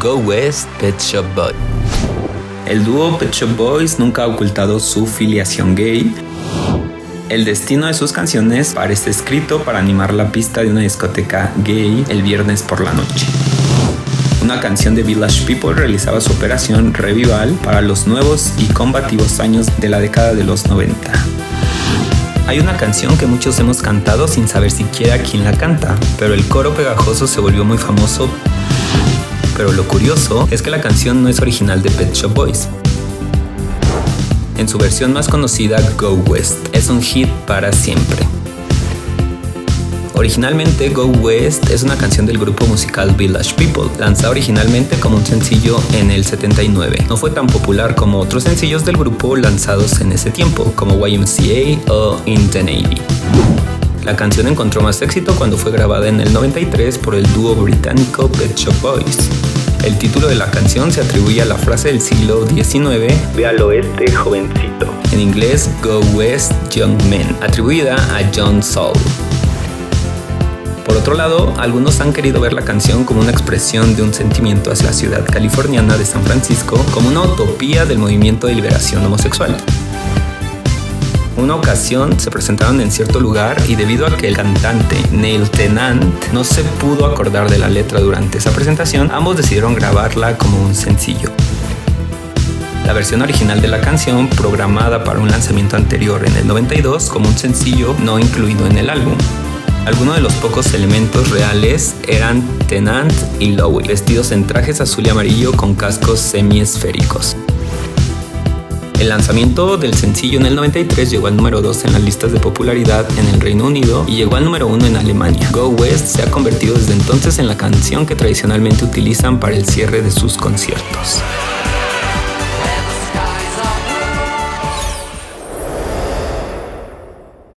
Go West Pet Shop Boys. El dúo Pet Shop Boys nunca ha ocultado su filiación gay. El destino de sus canciones parece escrito para animar la pista de una discoteca gay el viernes por la noche. Una canción de Village People realizaba su operación Revival para los nuevos y combativos años de la década de los 90. Hay una canción que muchos hemos cantado sin saber siquiera quién la canta, pero el coro pegajoso se volvió muy famoso. Pero lo curioso es que la canción no es original de Pet Shop Boys. En su versión más conocida, Go West, es un hit para siempre. Originalmente Go West es una canción del grupo musical Village People, lanzada originalmente como un sencillo en el 79. No fue tan popular como otros sencillos del grupo lanzados en ese tiempo, como YMCA o In the Navy. La canción encontró más éxito cuando fue grabada en el 93 por el dúo británico Pet Shop Boys. El título de la canción se atribuye a la frase del siglo XIX, Ve al oeste, jovencito. En inglés, Go West, Young Men, atribuida a John Saul. Por otro lado, algunos han querido ver la canción como una expresión de un sentimiento hacia la ciudad californiana de San Francisco, como una utopía del movimiento de liberación homosexual. Una ocasión se presentaron en cierto lugar y debido a que el cantante Neil Tennant no se pudo acordar de la letra durante esa presentación, ambos decidieron grabarla como un sencillo. La versión original de la canción, programada para un lanzamiento anterior en el 92 como un sencillo no incluido en el álbum. Algunos de los pocos elementos reales eran Tennant y Lowe, vestidos en trajes azul y amarillo con cascos semiesféricos. El lanzamiento del sencillo en el 93 llegó al número 2 en las listas de popularidad en el Reino Unido y llegó al número 1 en Alemania. Go West se ha convertido desde entonces en la canción que tradicionalmente utilizan para el cierre de sus conciertos.